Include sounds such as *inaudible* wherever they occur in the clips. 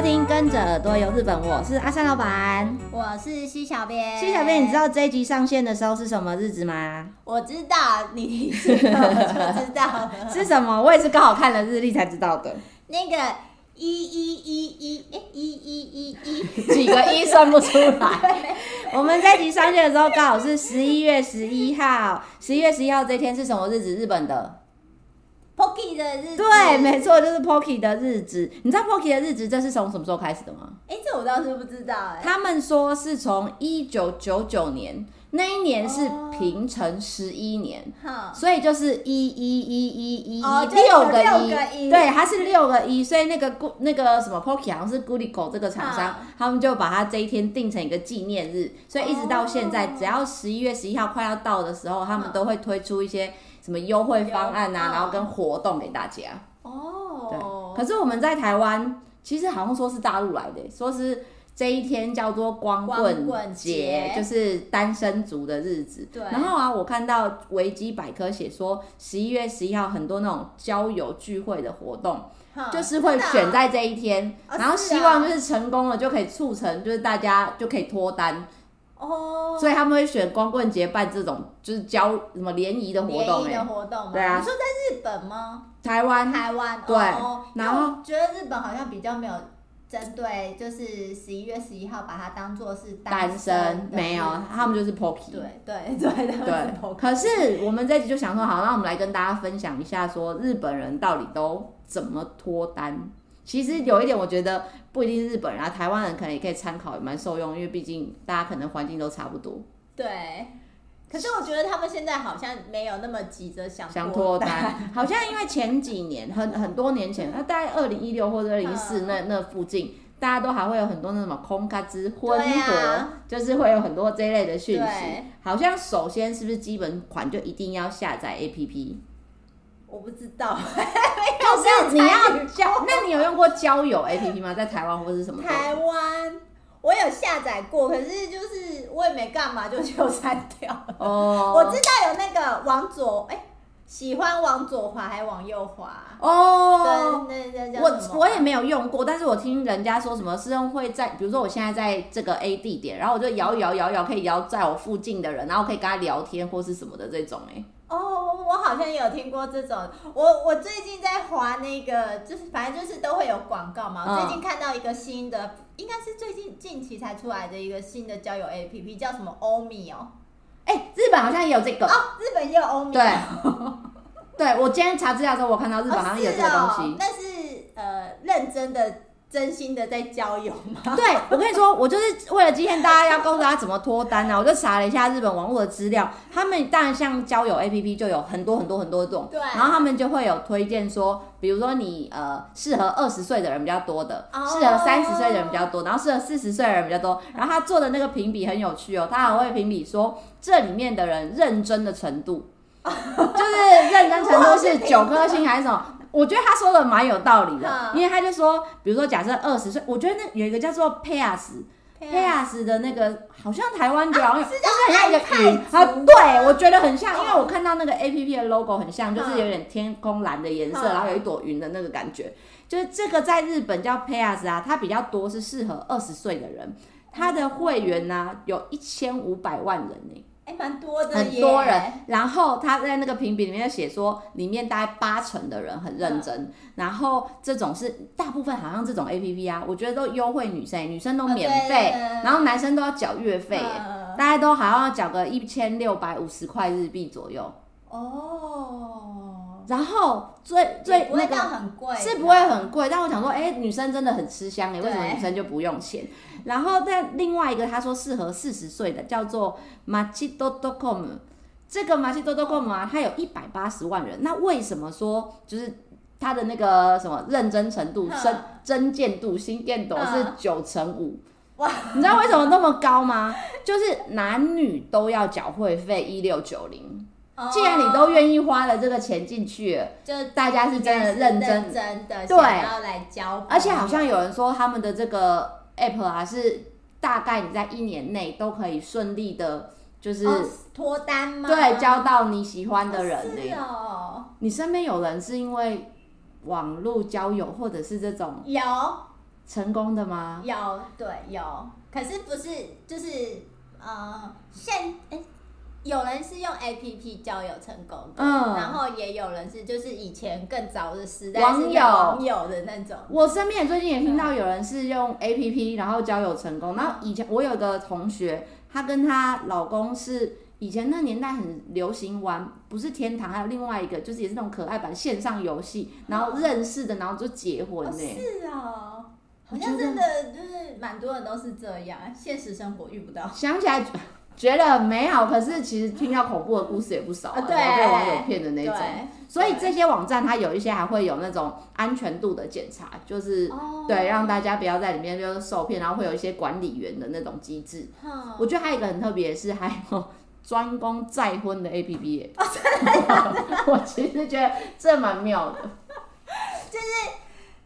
收听《跟着耳朵游日本》，我是阿三老板，我是西小编。西小编，你知道这一集上线的时候是什么日子吗？我知道，你提醒我就知道是什么？我也是刚好看了日历才知道的。那个一一一一哎一一一一几个一算不出来。我们这一集上线的时候刚好是十一月十一号，十一月十一号这一天是什么日子？日本的。Pocky 的日子，对，没错，就是 Pocky 的日子。你知道 Pocky 的日子这是从什么时候开始的吗？哎、欸，这我倒是不知道哎、欸。他们说是从一九九九年，那一年是平成十一年，哦、所以就是一一一一一一六个一，对，它是六个一，所以那个那个什么 Pocky 好像是 Gurico 这个厂商，哦、他们就把它这一天定成一个纪念日，所以一直到现在，哦、只要十一月十一号快要到的时候，他们都会推出一些。什么优惠方案啊，然后跟活动给大家哦。对，可是我们在台湾，其实好像说是大陆来的，说是这一天叫做光棍节，就是单身族的日子。对。然后啊，我看到维基百科写说，十一月十一号很多那种交友聚会的活动，就是会选在这一天，然后希望就是成功了就可以促成，就是大家就可以脱单。哦，所以他们会选光棍节办这种就是交什么联谊的活动，联谊的活动吗？对啊。你说在日本吗？台湾，台湾。对。哦、然后觉得日本好像比较没有针对，就是十一月十一号把它当做是单身，没有，他们就是 Pocky。对对对 *laughs* 对。对。可是我们这集就想说，好，那我们来跟大家分享一下，说日本人到底都怎么脱单。其实有一点，我觉得不一定日本人啊，台湾人可能也可以参考，也蛮受用，因为毕竟大家可能环境都差不多。对，可是我觉得他们现在好像没有那么急着想想脱单，好像因为前几年很很多年前，那大概二零一六或者二零一四那那附近，大家都还会有很多那什么空咖之婚活，啊、就是会有很多这一类的讯息。好像首先是不是基本款就一定要下载 APP？我不知道，*laughs* 就是你要交，那你有用过交友 APP 吗？在台湾或者是什么？台湾我有下载过，可是就是我也没干嘛，就就删掉了。哦，*laughs* 我知道有那个往左，哎、欸，喜欢往左滑还是往右滑？哦，对对对，我我也没有用过，但是我听人家说什么是用会在，比如说我现在在这个 A 地点，然后我就摇一摇摇摇，可以摇在我附近的人，然后可以跟他聊天或是什么的这种、欸，哎。哦，oh, 我好像有听过这种。我我最近在划那个，就是反正就是都会有广告嘛。我最近看到一个新的，嗯、应该是最近近期才出来的一个新的交友 APP，叫什么欧米哦。哎、欸，日本好像也有这个。哦，日本也有欧米。对，对我今天查资料的时候，我看到日本好像有这个东西。但、哦哦、是呃，认真的。真心的在交友吗？对，我跟你说，我就是为了今天大家要告诉大家怎么脱单呢、啊，我就查了一下日本网络的资料。他们当然像交友 APP 就有很多很多很多种，对。然后他们就会有推荐说，比如说你呃适合二十岁的人比较多的，适、oh. 合三十岁的人比较多，然后适合四十岁的人比较多。然后他做的那个评比很有趣哦，他还会评比说这里面的人认真的程度，*laughs* 就是认真程度是九颗星还是什么？我觉得他说的蛮有道理的，嗯、因为他就说，比如说假设二十岁，我觉得那有一个叫做 Pairs，Pairs 的那个好像台湾就好像，就是很像一个语啊，对，我觉得很像，因为我看到那个 APP 的 logo 很像，就是有点天空蓝的颜色，嗯、然后有一朵云的那个感觉，就是这个在日本叫 Pairs 啊，它比较多是适合二十岁的人，它的会员呢、啊、有一千五百万人呢、欸。蛮多的，很多人。然后他在那个评比里面写说，里面大概八成的人很认真。嗯、然后这种是大部分，好像这种 A P P 啊，我觉得都优惠女生，女生都免费，哦、然后男生都要缴月费，嗯、大家都好像要缴个一千六百五十块日币左右。哦。然后最最那个很贵，是不会很贵，但我想说，哎，女生真的很吃香哎，为什么女生就不用钱？然后在另外一个，他说适合四十岁的，叫做 Machi.com，这个 Machi.com 啊，它有一百八十万人。那为什么说就是它的那个什么认真程度、真真见度、心电度是九成五？哇，你知道为什么那么高吗？就是男女都要缴会费一六九零。既然你都愿意花了这个钱进去了，就大家是真的认真，真的对，要来交。而且好像有人说他们的这个 app 啊，是大概你在一年内都可以顺利的，就是脱单吗？对，交到你喜欢的人。是哦。你身边有人是因为网络交友或者是这种有成功的吗？有，对，有。可是不是就是呃，现哎、欸，有人是用 A P P 交友成功的，嗯，然后也有人是就是以前更早的时代网友网友的那种。我身边最近也听到有人是用 A P P 然后交友成功。然后以前我有个同学，她跟她老公是以前那年代很流行玩，不是天堂，还有另外一个就是也是那种可爱版线上游戏，然后认识的，然后就结婚呢、欸。是啊。好像真的就是蛮多人都是这样，现实生活遇不到。想起来觉得美好，可是其实听到恐怖的故事也不少，啊，对，被网友骗的那种。所以这些网站它有一些还会有那种安全度的检查，就是对让大家不要在里面就是受骗，然后会有一些管理员的那种机制。我觉得还有一个很特别的是，还有专攻再婚的 APP。*laughs* 我其实觉得这蛮妙的，*laughs* 就是。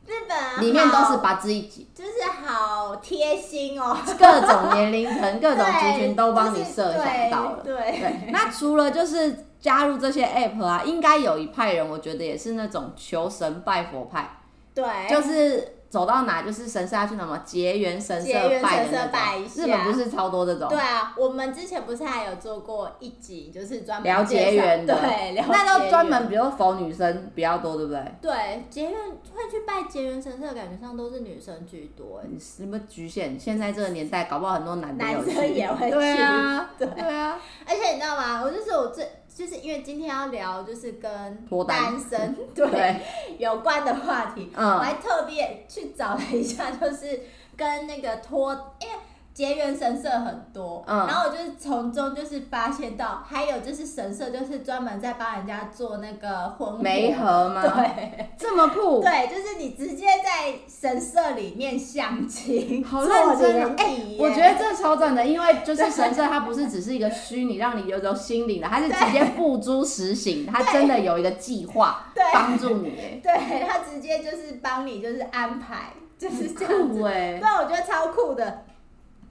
日本里面都是把自己，就是好贴心哦，各种年龄层、各种族群都帮你设想到了。对，对对，那除了就是加入这些 app 啊，应该有一派人，我觉得也是那种求神拜佛派。对，就是。走到哪就是神社，要去哪嘛结缘神社拜的那种。日本不是超多这种？对啊，我们之前不是还有做过一集，就是专门聊结缘的。对，那都专门，比如逢女生比较多，对不对？对，结缘会去拜结缘神社，感觉上都是女生居多。你什么局限？现在这个年代，搞不好很多男的男生也会去。对啊，*laughs* 对啊。而且你知道吗？我就是我最。就是因为今天要聊就是跟单身 *laughs* 对，对有关的话题，嗯、我还特别去找了一下，就是跟那个脱，因为。结缘神社很多，嗯、然后我就是从中就是发现到，还有就是神社就是专门在帮人家做那个婚媒合吗？对，这么酷。对，就是你直接在神社里面相亲，好认真啊！哎、欸，我觉得这超赞的，因为就是神社它不是只是一个虚拟让你有种心灵的，它是直接付诸实行，它真的有一个计划帮助你。对，它直接就是帮你就是安排，就是这样子。对，我觉得超酷的。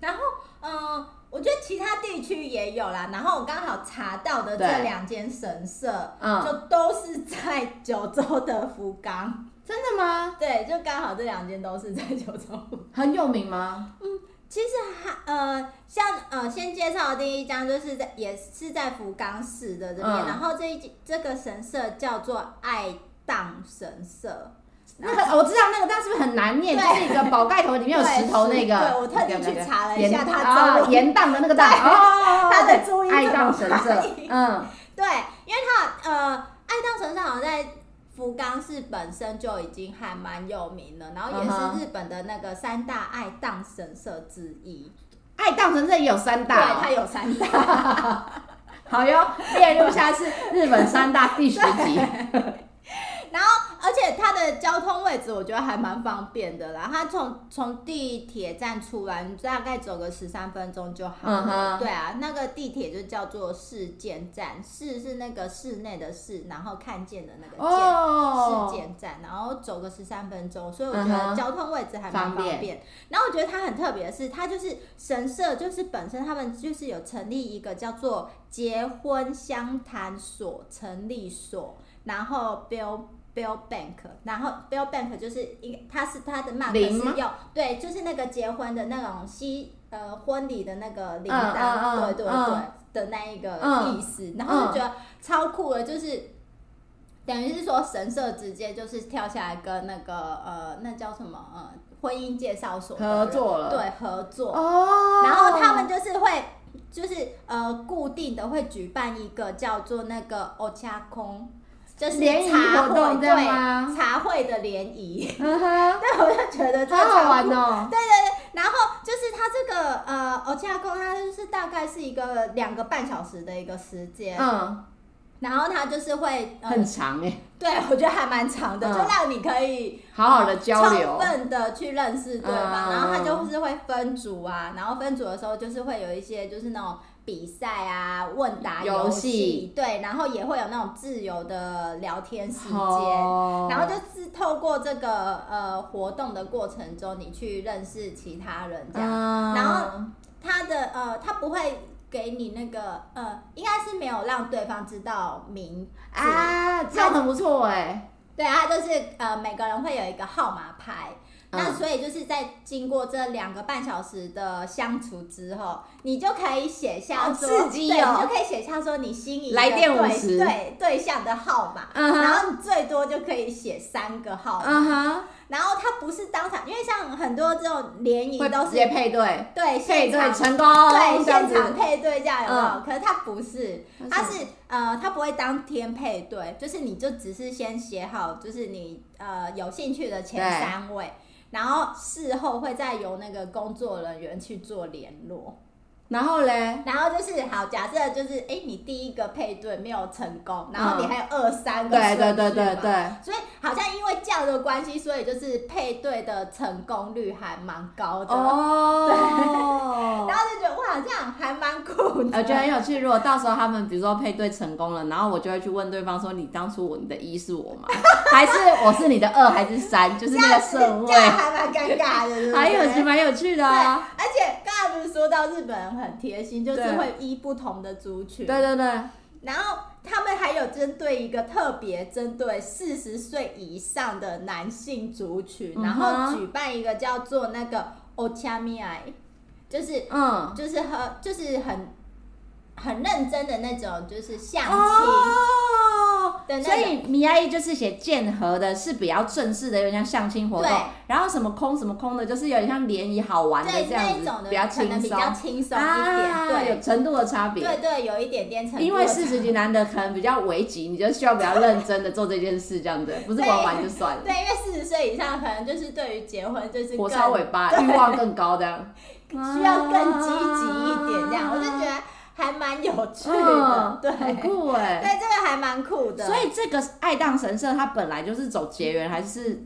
然后，嗯，我觉得其他地区也有啦。然后我刚好查到的这两间神社，嗯，就都是在九州的福冈。真的吗？对，就刚好这两间都是在九州。很有名吗？嗯，其实还呃，像呃，先介绍的第一张就是在也是在福冈市的这边，嗯、然后这一这个神社叫做爱宕神社。那个我知道那个，但是不是很难念？就是一个宝盖头里面有石头那个。对，我特地去查了一下，它啊，盐宕的那个宕哦，*laughs* 它的注音爱宕神社。嗯，对，因为它呃，爱宕神社好像在福冈市本身就已经还蛮有名了，然后也是日本的那个三大爱宕神社之一。爱宕神社也有三大，对，它有三大。*laughs* 好哟，列入下是日本三大第十集。*laughs* 然后，而且它的交通位置我觉得还蛮方便的啦。它从从地铁站出来，你大概走个十三分钟就好了。Uh. 对啊，那个地铁就叫做室见站，室是那个室内的室，然后看见的那个见，oh. 室见站，然后走个十三分钟，所以我觉得交通位置还蛮方便。Uh. 然后我觉得它很特别的是，它就是神社，就是本身他们就是有成立一个叫做结婚相谈所成立所，然后 Bill。Bill Bank，然后 Bill Bank 就是一个，它是它的 mark 是用对，就是那个结婚的那种西呃婚礼的那个铃铛，嗯嗯、对对对、嗯、的那一个意思，嗯、然后就觉得超酷的，就是等于是说神社直接就是跳下来跟那个呃那叫什么呃婚姻介绍所合作了，对合作哦，然后他们就是会就是呃固定的会举办一个叫做那个欧恰空。就是茶会，对茶会的联谊，*laughs* 对，我就觉得这好好玩哦。对对对，然后就是它这个呃，欧恰空，它就是大概是一个两个半小时的一个时间，嗯，然后它就是会很长哎，对我觉得还蛮长的，就让你可以好好的交流，充分的去认识对方，然后它就是会分组啊，然后分组的时候就是会有一些就是那种。比赛啊，问答游戏，对，然后也会有那种自由的聊天时间，oh. 然后就是透过这个呃活动的过程中，你去认识其他人这样，uh. 然后他的呃，他不会给你那个呃，应该是没有让对方知道名字啊，这样很不错哎，对啊，就是呃，每个人会有一个号码牌。那所以就是在经过这两个半小时的相处之后，你就可以写下说，刺激哦，对，你就可以写下说你心仪来电五十。对对象的号码，嗯、然后你最多就可以写三个号码。嗯然后他不是当场，因为像很多这种联谊都是直接配对，对，配对成功，对，现场配对这样有没有？嗯、可是他不是，他是呃，他不会当天配对，就是你就只是先写好，就是你呃有兴趣的前三位，然后事后会再由那个工作人员去做联络。然后嘞，然后就是好，假设就是，哎，你第一个配对没有成功，然后你还有二三个对对对对对，所以好像因为这样的关系，所以就是配对的成功率还蛮高的哦。*laughs* 对，然后就觉得哇，这样还蛮酷的，我觉得很有趣。如果到时候他们比如说配对成功了，然后我就会去问对方说，你当初我你的一是我吗？*laughs* 还是我是你的二还是三？*laughs* 就是那个顺位，还蛮尴尬的，还有是蛮有趣的啊。而且刚才不是说到日本人很贴心，就是会依不同的族群，对对对，然后他们还有针对一个特别针对四十岁以上的男性族群，然后举办一个叫做那个お茶见合い，就是嗯，就是和就是很很认真的那种，就是相亲。哦所以米阿姨就是写剑合的，是比较正式的，有点像相亲活动。然后什么空什么空的，就是有点像联谊好玩的这样子，比较轻松，比较轻松一点。对，有程度的差别。对对，有一点点程度。因为四十级男的可能比较危急，你就需要比较认真的做这件事，这样子，*laughs* 不是玩玩就算了。对，因为四十岁以上可能就是对于结婚就是火烧尾巴，欲望更高的，*laughs* 需要更积极一点这样，我就觉得。还蛮有趣的，对，很酷哎，对，这个还蛮酷的。所以这个爱当神社它本来就是走结缘，还是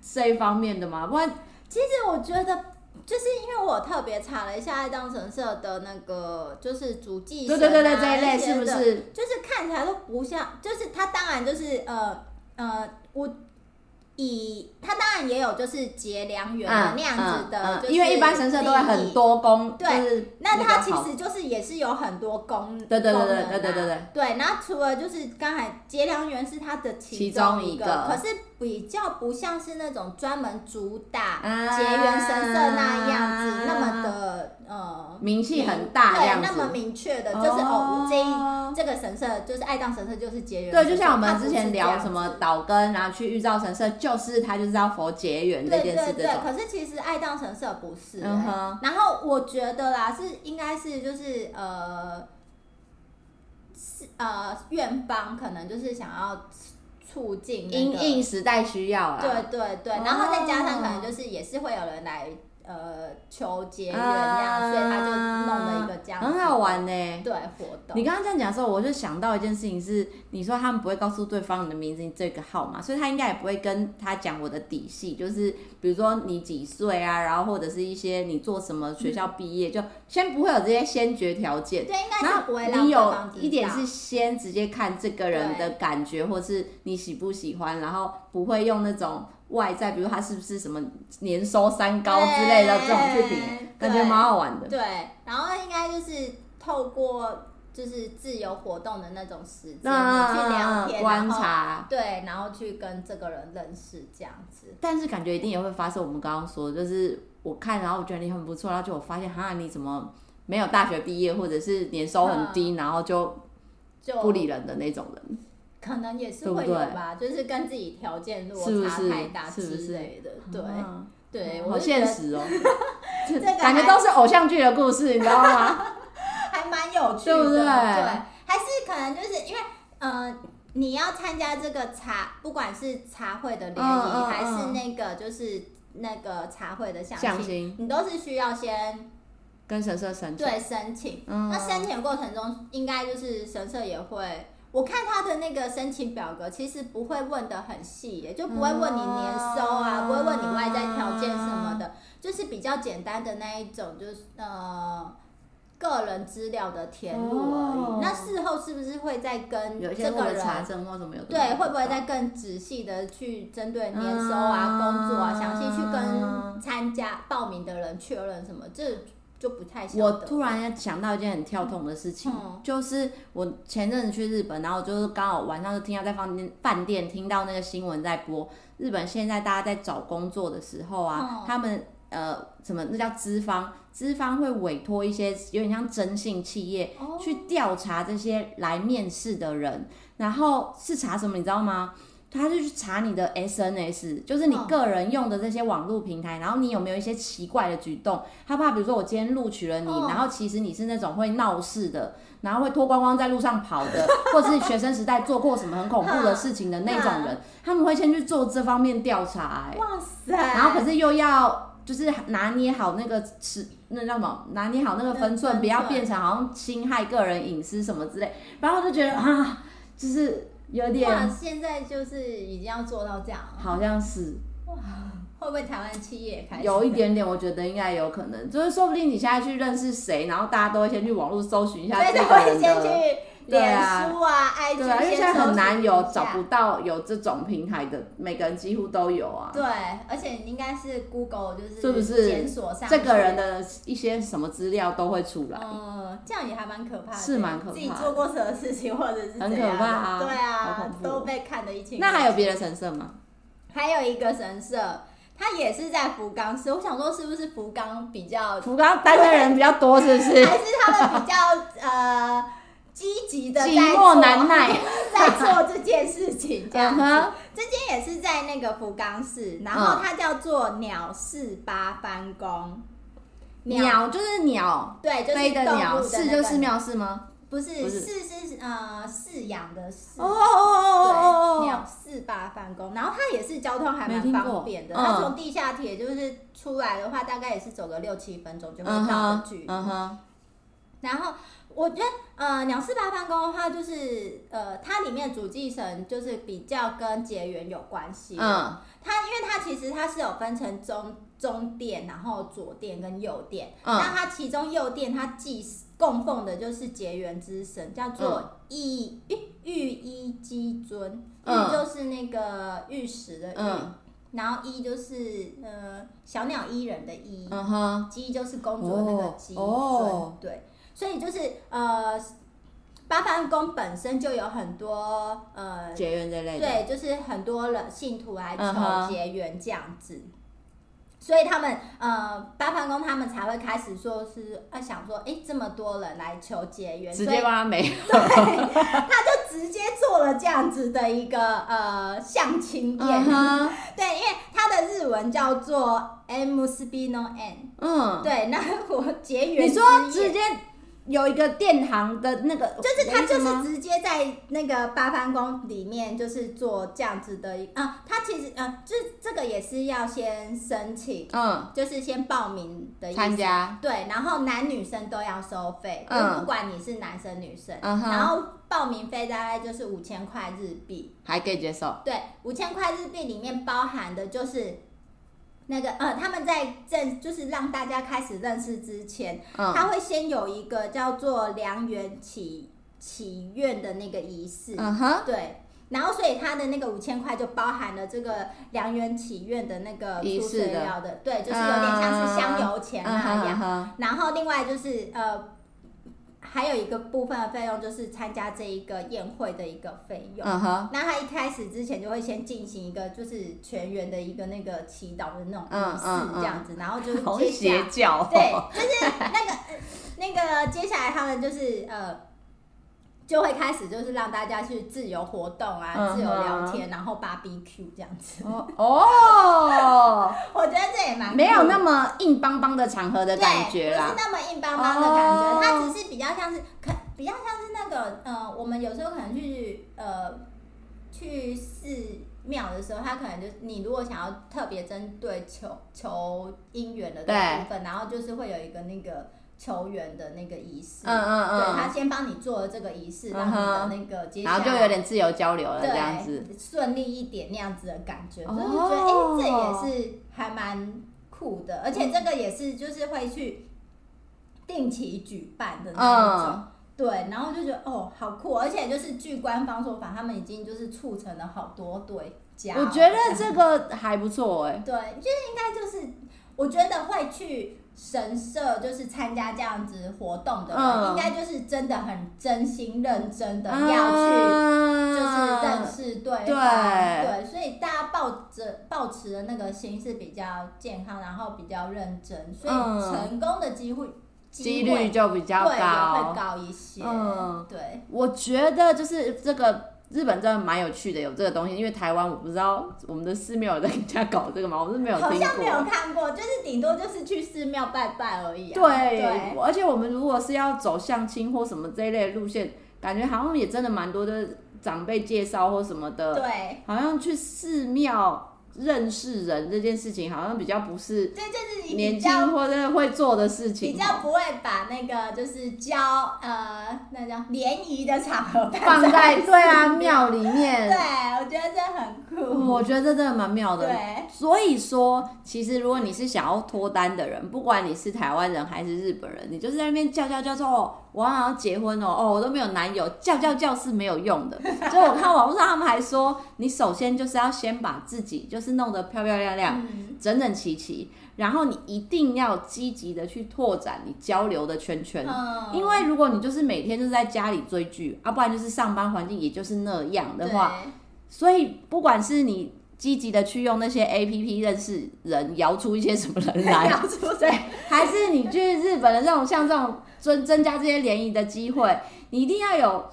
这一方面的吗？不然，其实我觉得，就是因为我特别查了一下爱当神社的那个，就是主祭神啊，对对对对，这一类是不是？就是看起来都不像，就是它当然就是呃呃我。以他当然也有就是结良缘的那样子的，因为一般神社都会很多宫，对，那他其实就是也是有很多宫，对对对对对对对对。对，然后除了就是刚才结良缘是他的其中一个，可是比较不像是那种专门主打结缘神社那样子那么的呃名气很大，对，那么明确的，就是哦这一这个神社就是爱当神社就是结缘，对，就像我们之前聊什么岛根，然后去玉造神社。就是他就是要佛结缘这件事，对对对。可是其实爱当神社不是、欸。嗯哼。然后我觉得啦，是应该是就是呃，是呃，院方可能就是想要促进、那个，因应时代需要啊。对对对，然后再加上可能就是也是会有人来。呃，求结缘这样，所以他就弄了一个这样，很好玩呢。对，活动。你刚刚这样讲的时候，我就想到一件事情是，你说他们不会告诉对方你的名字，你这个号码，所以他应该也不会跟他讲我的底细，就是比如说你几岁啊，然后或者是一些你做什么学校毕业，就先不会有这些先决条件。对，应该是不会让你有一点是先直接看这个人的感觉，或是你喜不喜欢，然后不会用那种。外在，比如他是不是什么年收三高之类的这种去比，感觉蛮好玩的。对，然后应该就是透过就是自由活动的那种时间，你去聊天、观察，对，然后去跟这个人认识这样子。但是感觉一定也会发生我们刚刚说的，就是我看，然后我觉得你很不错，然后就我发现，哈，你怎么没有大学毕业，或者是年收很低，然后就就不理人的那种人。可能也是会有吧，对对，就是跟自己条件落差太大之类的，是是对、嗯、对，好现实哦，*laughs* 这个 *laughs* 感觉都是偶像剧的故事，你知道吗？*laughs* 还蛮有趣的，对，对，对，还是可能就是因为，呃，你要参加这个茶，不管是茶会的联谊，嗯嗯嗯，还是那个就是那个茶会的相亲，你都是需要先跟神社申请，对，申请。嗯、那申请过程中，应该就是神社也会。我看他的那个申请表格，其实不会问的很细耶，就不会问你年收啊，嗯、不会问你外在条件什么的，就是比较简单的那一种，就是呃个人资料的填入而已。哦、那事后是不是会再跟这个人查证或什么有？对，会不会再更仔细的去针对年收啊、嗯、工作啊，详细去跟参加报名的人确认什么？这就不太。我突然想到一件很跳痛的事情，嗯、就是我前阵子去日本，然后就是刚好晚上就听到在饭店饭店听到那个新闻在播，日本现在大家在找工作的时候啊，嗯、他们呃什么那叫资方，资方会委托一些有点像征信企业、哦、去调查这些来面试的人，然后是查什么你知道吗？他就去查你的 SNS，就是你个人用的这些网络平台，然后你有没有一些奇怪的举动？他怕比如说我今天录取了你，然后其实你是那种会闹事的，然后会脱光光在路上跑的，*laughs* 或者是学生时代做过什么很恐怖的事情的那种人，他们会先去做这方面调查。哎，哇塞！然后可是又要就是拿捏好那个尺，那叫什么？拿捏好那个分寸，不要变成好像侵害个人隐私什么之类。然后我就觉得啊，就是。有点，哇，现在就是已经要做到这样，好像是。哇，会不会台湾企业也开始？有一点点，我觉得应该有可能，就是说不定你现在去认识谁，然后大家都会先去网络搜寻一下这个人的。脸书啊，IG，对啊，因为现在很难有找不到有这种平台的，每个人几乎都有啊。对，而且应该是 Google 就是是不是检索上这个人的一些什么资料都会出来。嗯，这样也还蛮可怕的。是蛮可怕的。自己做过什么事情或者是很可怕啊？对啊，都被看得一清。那还有别的神社吗？还有一个神社，它也是在福冈市。我想说，是不是福冈比较福冈单身人比较多，是不是？*laughs* 还是他们比较呃？积极的在寂寞难耐，*laughs* 在做这件事情，这样子。这间也是在那个福冈市，然后它叫做鸟寺八幡宫。鸟就是鸟，对，就是的寺就是庙寺吗？不是，寺是呃饲养的饲。哦哦哦哦对，鸟寺八幡宫，然后它也是交通还蛮方便的。它从地下铁就是出来的话，大概也是走个六七分钟就会到的距离。嗯哼。然后。我觉得，呃，鸟寺八幡宫的话，就是，呃，它里面主祭神就是比较跟结缘有关系。嗯，它因为它其实它是有分成中中殿，然后左殿跟右殿。嗯，那它其中右殿它祭供奉的就是结缘之神，叫做御御御衣姬尊。嗯，御就是那个玉石的玉，嗯，然后衣就是呃小鸟依人的依。嗯哼，姬就是公主的那个姬尊。哦，对。所以就是呃，八幡宫本身就有很多呃结缘的类的，对，就是很多人信徒来求结缘这样子。Uh huh. 所以他们呃，八幡宫他们才会开始说是啊想说，哎、欸，这么多人来求结缘，直接帮他没了，对，他就直接做了这样子的一个呃相亲宴。Uh huh. 对，因为他的日文叫做 Emusubi no En，嗯，对，那我结缘，你说直接。有一个殿堂的那个，就是他就是直接在那个八幡宫里面，就是做这样子的啊。他其实啊，就这个也是要先申请，嗯，就是先报名的参加，对，然后男女生都要收费，嗯，不管你是男生女生，嗯，然后报名费大概就是五千块日币，还可以接受，对，五千块日币里面包含的就是。那个呃，他们在正就是让大家开始认识之前，嗯、他会先有一个叫做良缘祈祈愿的那个仪式，嗯哼，对，然后所以他的那个五千块就包含了这个良缘祈愿的那个出水料的，对，就是有点像是香油钱那样，然后另外就是呃。还有一个部分的费用就是参加这一个宴会的一个费用。Uh huh. 那他一开始之前就会先进行一个就是全员的一个那个祈祷的那种仪式这样子，uh. 然后就是接下对，就是那个 *laughs* 那个接下来他们就是呃。就会开始就是让大家去自由活动啊，嗯、自由聊天，然后 barbecue 这样子。哦，*laughs* 我觉得这也蛮没有那么硬邦邦的场合的感觉啦，不是那么硬邦邦的感觉，哦、它只是比较像是可比较像是那个呃，我们有时候可能去呃去寺庙的时候，他可能就你如果想要特别针对求求姻缘的这部分，然后就是会有一个那个。求缘的那个仪式，嗯嗯嗯，对，他先帮你做了这个仪式，让你的那个接下来，然后就有点自由交流了，这样子。顺利一点那样子的感觉，就是觉得哎、欸，这也是还蛮酷的，而且这个也是就是会去定期举办的那种，嗯、对，然后就觉得哦，好酷，而且就是据官方说法，他们已经就是促成了好多对家，我觉得这个还不错哎，对，就是应该就是我觉得会去。神社就是参加这样子活动的人，嗯、应该就是真的很真心认真的要去，就是认识对方，对，对，所以大家抱着抱持的那个心是比较健康，然后比较认真，所以成功的机会几率就比较高，会高一些。嗯，对，我觉得就是这个。日本真的蛮有趣的，有这个东西，因为台湾我不知道我们的寺庙有在人家搞这个吗？我是没有听过，好像没有看过，就是顶多就是去寺庙拜拜而已、啊。对，对而且我们如果是要走相亲或什么这一类的路线，感觉好像也真的蛮多的长辈介绍或什么的。对，好像去寺庙。认识人这件事情好像比较不是对，就是年轻或者会做的事情，比较不会把那个就是交呃那叫联谊的场合放在对啊庙里面。对，我觉得这很酷。我觉得这真的蛮妙的。对，所以说其实如果你是想要脱单的人，不管你是台湾人还是日本人，你就是在那边叫叫叫说哦，我好像结婚哦，哦，我都没有男友，叫叫叫是没有用的。*laughs* 所以我看网络上他们还说，你首先就是要先把自己就。是弄得漂漂亮亮、嗯、整整齐齐，然后你一定要积极的去拓展你交流的圈圈，嗯、因为如果你就是每天就是在家里追剧，啊，不然就是上班环境也就是那样的话，所以不管是你积极的去用那些 APP 认识人，摇出一些什么人来，*laughs* 对，还是你去日本的这种像这种增增加这些联谊的机会，你一定要有。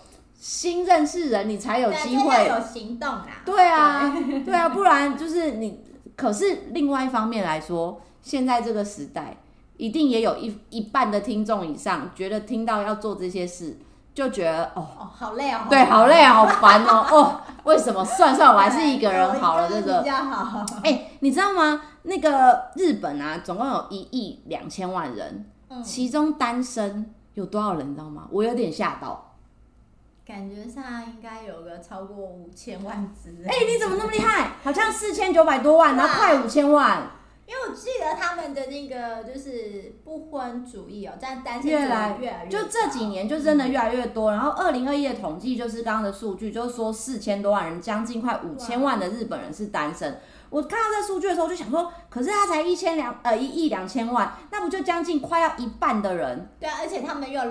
新认识人，你才有机会有行动啊！对啊，对，对啊，不然就是你。可是另外一方面来说，现在这个时代，一定也有一一半的听众以上觉得听到要做这些事，就觉得哦，哦，好累哦，对，好累，好烦哦，*laughs* 哦，为什么？算算，我还是一个人好了，这个比较好。哎、欸，你知道吗？那个日本啊，总共有一亿两千万人，嗯、其中单身有多少人？你知道吗？我有点吓到。感觉上应该有个超过五千万只。哎、欸，你怎么那么厉害？好像四千九百多万，然后快五千万。因为我记得他们的那个就是不婚主义哦，但单身越来越来越，就这几年就真的越来越多。嗯、然后二零二一的统计就是刚刚的数据，就是说四千多万人，将近快五千万的日本人是单身。我看到这数据的时候，就想说，可是他才一千两呃一亿两千万，那不就将近快要一半的人？对啊，而且他们又。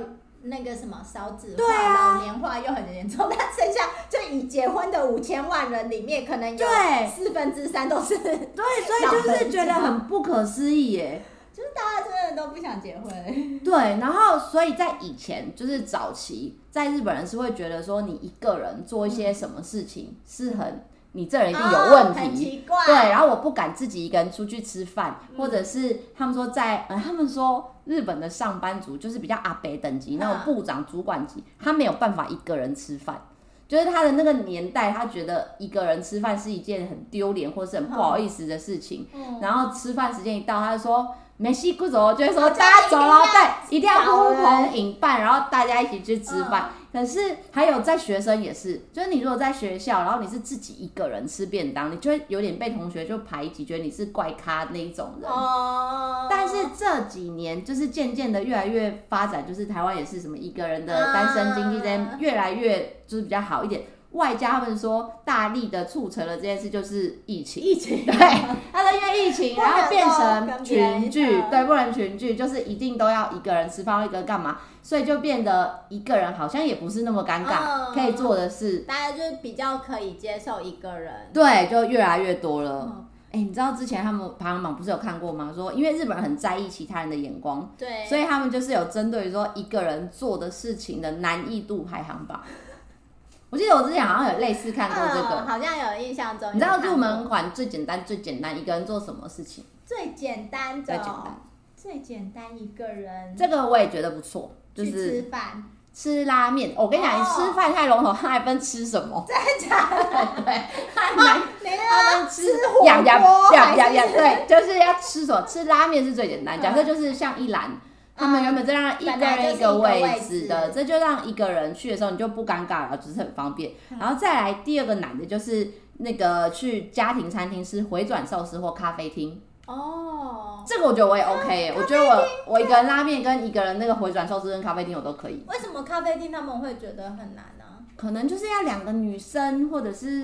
那个什么少子化、啊、老年化又很严重，*laughs* 那剩下就已结婚的五千万人里面，可能有四分之三都是对，对，所以就是觉得很不可思议耶，就是大家真的都不想结婚。对，然后所以在以前就是早期，在日本人是会觉得说，你一个人做一些什么事情是很。你这人一定有问题，哦、奇怪。对，然后我不敢自己一个人出去吃饭，嗯、或者是他们说在，呃，他们说日本的上班族就是比较阿北等级、嗯、那种部长、主管级，他没有办法一个人吃饭，就是他的那个年代，他觉得一个人吃饭是一件很丢脸或是很不好意思的事情。嗯、然后吃饭时间一到，他就说。没戏不走，就会说大家走了，对，一定要呼朋引伴，然后大家一起去吃饭。嗯、可是还有在学生也是，就是你如果在学校，然后你是自己一个人吃便当，你就会有点被同学就排挤，觉得你是怪咖那一种人。哦。但是这几年就是渐渐的越来越发展，就是台湾也是什么一个人的单身经济这越来越就是比较好一点。外加他们说大力的促成了这件事，就是疫情。疫情对，他说因为疫情，然后变成群聚，对，不能群聚，就是一定都要一个人吃饭，一个人干嘛，所以就变得一个人好像也不是那么尴尬，嗯、可以做的事，大家就是比较可以接受一个人，对，就越来越多了。哎、你知道之前他们排行榜不是有看过吗？说因为日本人很在意其他人的眼光，对，所以他们就是有针对说一个人做的事情的难易度排行榜。我记得我之前好像有类似看过这个，嗯、好像有印象中。你知道入门款最简单、最简单一个人做什么事情？最简单的，最简单，最简单一个人。这个我也觉得不错，就是吃饭、吃拉面。我跟你讲，哦、你吃饭太笼统，他还分吃什么？*laughs* 真的假的？对，*laughs* 他们他们吃火锅，对，就是要吃什么？吃拉面是最简单。假设就是像一兰。他们原本这样一个人一个位置的，这就让一个人去的时候你就不尴尬了，只是很方便。然后再来第二个难的就是那个去家庭餐厅吃回转寿司或咖啡厅。哦，这个我觉得我也 OK，我觉得我我一个人拉面跟一个人那个回转寿司跟咖啡厅我都可以。为什么咖啡厅他们会觉得很难呢？可能就是要两个女生或者是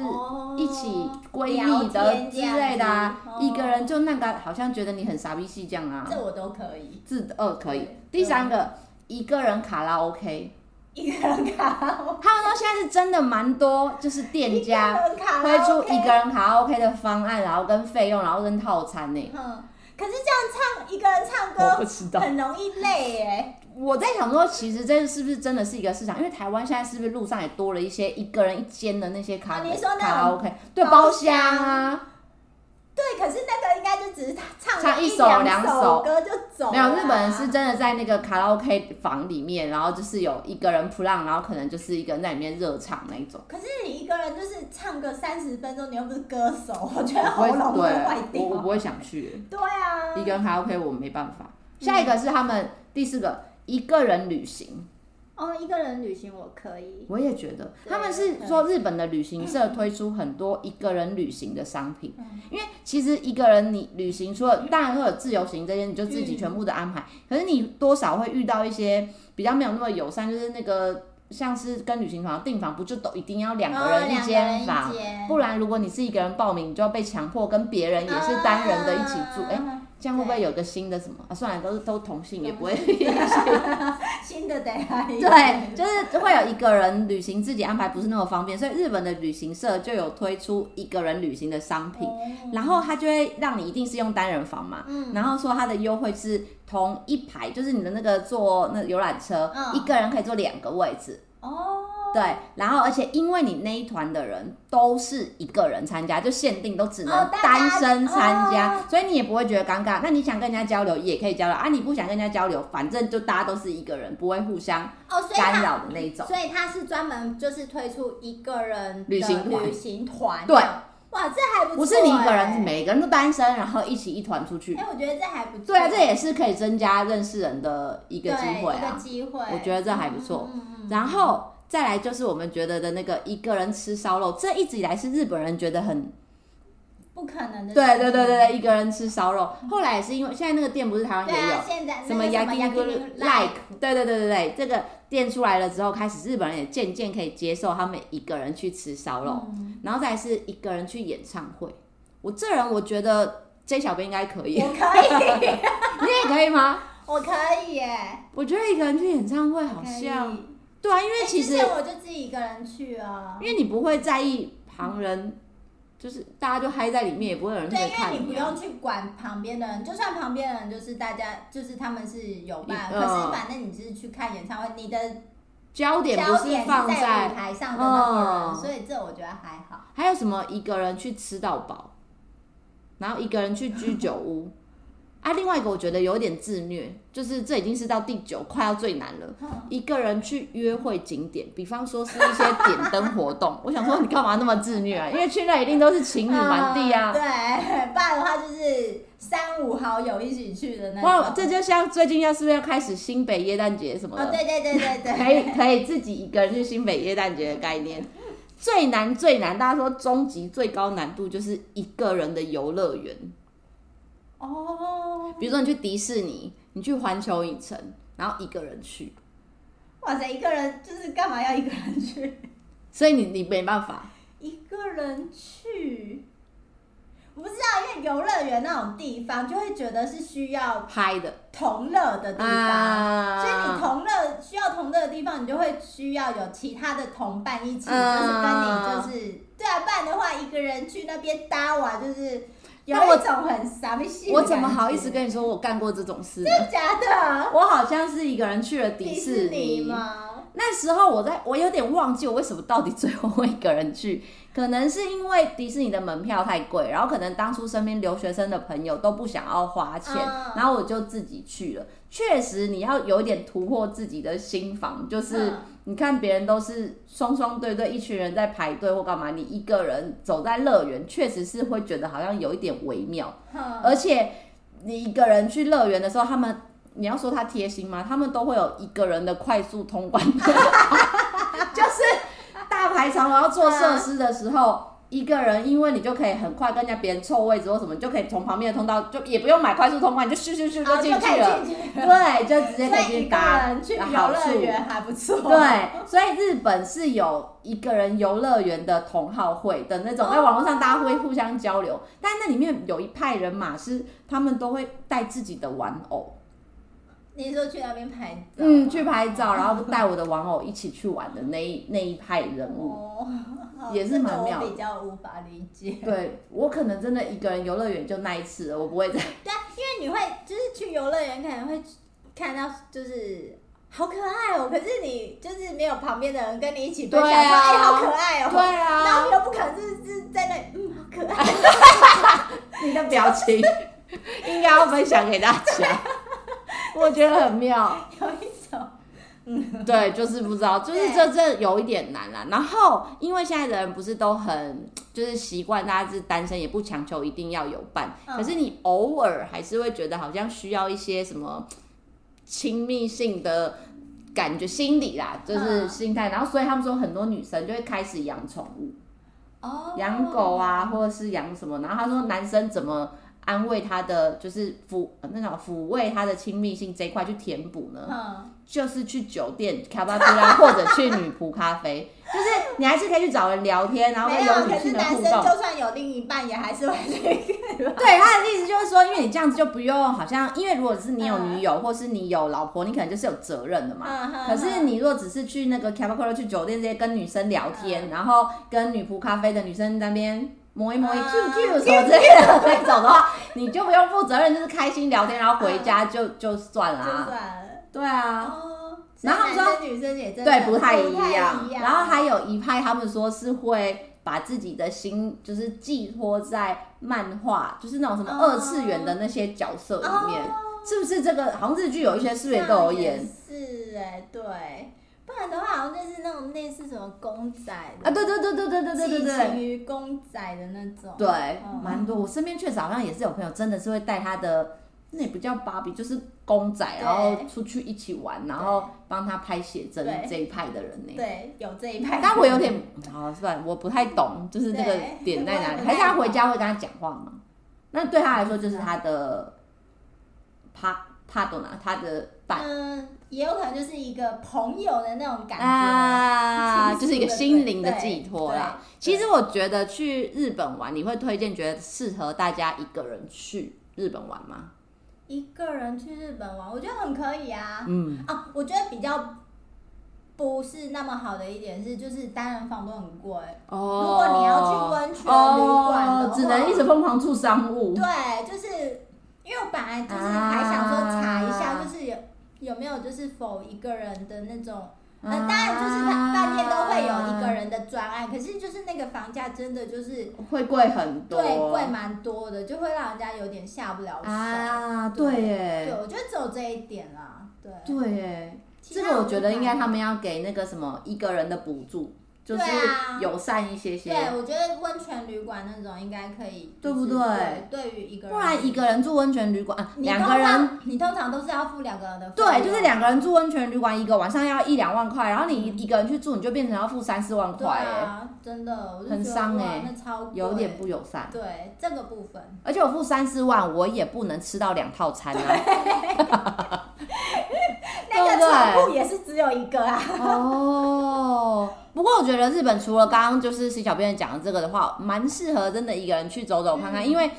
一起闺蜜的之类的啊，哦、一个人就那个好像觉得你很傻逼戏这样啊，这我都可以，自二可以。第三个，一个人卡拉 OK。一个人卡拉 OK，他们说现在是真的蛮多，就是店家推出一个人卡拉 OK 的方案，然后跟费用，然后跟套餐呢。嗯，可是这样唱一个人唱歌，很容易累耶。我在想说，其实这是不是真的是一个市场？因为台湾现在是不是路上也多了一些一个人一间的那些卡卡拉 OK，对，包厢啊。对，可是那个应该就只是他唱唱一首两首歌就走。没有，日本人是真的在那个卡拉 OK 房里面，然后就是有一个人 plan，然后可能就是一个人在里面热唱那一种。可是你一个人就是唱个三十分钟，你又不是歌手，*laughs* 我觉得喉咙会坏掉。我我不会想去。对啊，一个人卡拉 OK 我没办法。下一个是他们第四个一个人旅行。哦，一个人旅行我可以。我也觉得，他们是说日本的旅行社推出很多一个人旅行的商品，嗯、因为其实一个人你旅行，除了当然会有自由行这些，你就自己全部的安排，嗯、可是你多少会遇到一些比较没有那么友善，就是那个像是跟旅行团订房，不就都一定要两个人一间房，哦、不然如果你是一个人报名，你就要被强迫跟别人也是单人的一起住。欸这样会不会有个新的什么啊？算了，都是都同性，也不会 *laughs* 新的得来。对，就是会有一个人旅行自己安排，不是那么方便，所以日本的旅行社就有推出一个人旅行的商品，然后他就会让你一定是用单人房嘛，然后说他的优惠是同一排，就是你的那个坐那游览车，一个人可以坐两个位置。哦。对，然后而且因为你那一团的人都是一个人参加，就限定都只能单身参加，哦、所以你也不会觉得尴尬。那你想跟人家交流也可以交流啊，你不想跟人家交流，反正就大家都是一个人，不会互相干扰的那一种。哦、所以他是专门就是推出一个人旅行旅行团。对，哇，这还不错。不是你一个人，是每个人都单身，然后一起一团出去。哎，我觉得这还不错。对啊，这也是可以增加认识人的一个机会啊。一个机会，我觉得这还不错。嗯嗯、然后。再来就是我们觉得的那个一个人吃烧肉，这一直以来是日本人觉得很不可能的。对对对对对，一个人吃烧肉。后来也是因为现在那个店不是台湾也有，现在什么 Yakiniku Like，对对对对对，这个店出来了之后，开始日本人也渐渐可以接受他们一个人去吃烧肉，然后再是一个人去演唱会。我这人我觉得 J 小编应该可以，我可以，*laughs* 你也可以吗？我可以耶。我觉得一个人去演唱会好像。对啊，因为其实我就自己一个人去啊。因为你不会在意旁人，就是大家就嗨在里面，也不会有人去看你。对，因为你不用去管旁边的人，就算旁边的人就是大家，就是他们是有伴，可是反正你只是去看演唱会，你的焦点不是放在舞台上的那个人，所以这我觉得还好。还有什么一个人去吃到饱，然后一个人去居酒屋。啊，另外一个我觉得有点自虐，就是这已经是到第九，快要最难了。一个人去约会景点，比方说是一些点灯活动，*laughs* 我想说你干嘛那么自虐啊？因为去那一定都是情侣满地啊。对，不然的话就是三五好友一起去的那种。哇，这就像最近要是不是要开始新北耶诞节什么的？哦，对对对对对，*laughs* 可以可以自己一个人去新北耶诞节的概念。最难最难，大家说终极最高难度就是一个人的游乐园。哦，比如说你去迪士尼，你去环球影城，然后一个人去，哇塞，一个人就是干嘛要一个人去？*laughs* 所以你你没办法。一个人去，我不知道，因为游乐园那种地方就会觉得是需要拍的。同乐的地方，啊、所以你同乐需要同乐的地方，你就会需要有其他的同伴一起，啊、就是跟你就是对啊，不然的话一个人去那边搭哇，就是。有一种很傻逼心，我怎么好意思跟你说我干过这种事？真的假的？我好像是一个人去了迪士尼，迪士尼吗？那时候我在，我有点忘记我为什么到底最后会一个人去。可能是因为迪士尼的门票太贵，然后可能当初身边留学生的朋友都不想要花钱，然后我就自己去了。确实，你要有一点突破自己的心房，就是你看别人都是双双对对，一群人在排队或干嘛，你一个人走在乐园，确实是会觉得好像有一点微妙。而且你一个人去乐园的时候，他们你要说他贴心吗？他们都会有一个人的快速通关，*laughs* 排长龙要做设施的时候。一个人，因为你就可以很快跟人家别人凑位置或什么，就可以从旁边的通道，就也不用买快速通关，你就咻咻咻就进去了。对，就直接可以去搭。去游乐园还不错。对，所以日本是有一个人游乐园的同好会的那种，在网络上大家会互相交流。但那里面有一派人马是他们都会带自己的玩偶。你说去那边拍照？嗯，去拍照，然后带我的玩偶一起去玩的那一那一派人物，哦、也是蛮妙的。我比较无法理解。对，我可能真的一个人游乐园就那一次了，我不会再。*laughs* 对啊，因为你会就是去游乐园可能会看到就是好可爱哦，可是你就是没有旁边的人跟你一起分享说哎、啊欸、好可爱哦，对啊，然后你又不可能就是是在那里嗯好可爱，*laughs* 你的表情 *laughs* 应该要分享给大家。我觉得很妙，*laughs* 有一种，嗯，对，就是不知道，就是这这有一点难啦。然后，因为现在的人不是都很就是习惯大家是单身，也不强求一定要有伴，可是你偶尔还是会觉得好像需要一些什么亲密性的感觉，心理啦，就是心态。然后，所以他们说很多女生就会开始养宠物，哦，养狗啊，或者是养什么。然后他说男生怎么？安慰他的就是抚那种抚慰他的亲密性这一块去填补呢，嗯、就是去酒店卡巴布拉 *laughs* 或者去女仆咖啡，就是你还是可以去找人聊天，然后有女性的互动。男生就算有另一半，也还是会去。*laughs* 对，他的意思就是说，因为你这样子就不用好像，因为如果是你有女友、嗯、或是你有老婆，你可能就是有责任的嘛。嗯嗯、可是你如果只是去那个卡巴布拉去酒店这些跟女生聊天，嗯、然后跟女仆咖啡的女生那边。摸一摸一 Q Q 什么之类的那种的话，*laughs* 你就不用负责任，就是开心聊天，然后回家就就算了。就算了。对啊。然后说女生也真对不太一样。然后还有一派，他们说是会把自己的心就是寄托在漫画，就是那种什么二次元的那些角色里面，是不是？这个好像日剧有一些是不是都有演？是哎，对。不然的话，好像就是那种类似什么公仔啊，对对对对对对对对对，于公仔的那种。对，蛮多。我身边确实好像也是有朋友，真的是会带他的，那也不叫芭比，就是公仔，然后出去一起玩，然后帮他拍写真这一派的人呢。对，有这一派。但我有点，好算，我不太懂，就是那个点在哪里？*laughs* 还是他回家会跟他讲话吗？那对他来说，就是他的帕帕多娜，他的伴。嗯。也有可能就是一个朋友的那种感觉啊，就是一个心灵的寄托啦。其实我觉得去日本玩，你会推荐觉得适合大家一个人去日本玩吗？一个人去日本玩，我觉得很可以啊。嗯啊，我觉得比较不是那么好的一点是，就是单人房都很贵。哦，如果你要去温泉旅馆只能一直疯狂住商务。对，就是因为我本来就是还想说查一下，就是有。有没有就是否一个人的那种？呃，当然就是他饭店都会有一个人的专案，可是就是那个房价真的就是会贵很多，对，贵蛮多的，就会让人家有点下不了手啊。对耶，对，我觉得只有这一点啦。对，对耶，这个我觉得应该他们要给那个什么一个人的补助。就是友善一些些。对，我觉得温泉旅馆那种应该可以，对不对？对于一个人，不然一个人住温泉旅馆，两个人，你通常都是要付两个人的。对，就是两个人住温泉旅馆，一个晚上要一两万块，然后你一个人去住，你就变成要付三四万块，哎，真的，很伤哎，有点不友善。对，这个部分。而且我付三四万，我也不能吃到两套餐啊。*laughs* *laughs* 那个床铺也是只有一个啊。哦。不过我觉得日本除了刚刚就是 C 小编讲的这个的话，蛮适合真的一个人去走走看看，嗯、因为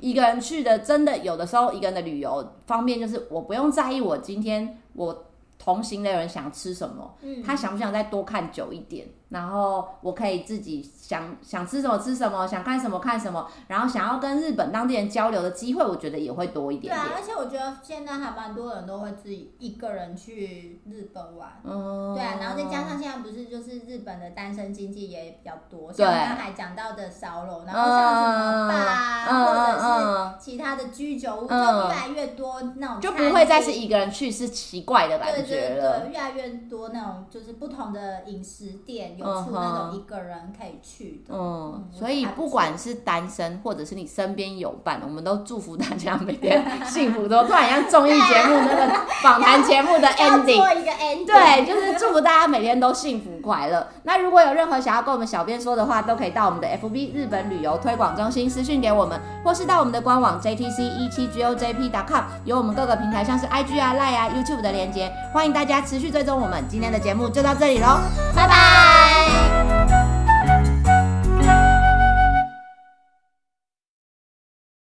一个人去的真的有的时候一个人的旅游方便就是我不用在意我今天我同行的人想吃什么，嗯、他想不想再多看久一点。然后我可以自己想想吃什么吃什么，想看什么看什么，然后想要跟日本当地人交流的机会，我觉得也会多一点点。对啊，而且我觉得现在还蛮多人都会自己一个人去日本玩。嗯。对啊，然后再加上现在不是就是日本的单身经济也比较多，像刚才讲到的烧肉，然后像什么吧，嗯、或者是其他的居酒屋，就越来越多那种。就不会再是一个人去是奇怪的感觉了。对对对，越来越多那种就是不同的饮食店。出那种一个人可以去的，嗯，所以不管是单身或者是你身边有伴，我们都祝福大家每天幸福都突然像综艺节目那个访谈节目的 *laughs* ending，做一个 ending，对，就是祝福大家每天都幸福快乐。*laughs* 那如果有任何想要跟我们小编说的话，都可以到我们的 FB 日本旅游推广中心私讯给我们，或是到我们的官网 JTC 一七 GOJP.com，有我们各个平台像是 IG 啊、Line 啊、YouTube 的连接，欢迎大家持续追踪我们。今天的节目就到这里喽，拜拜。Música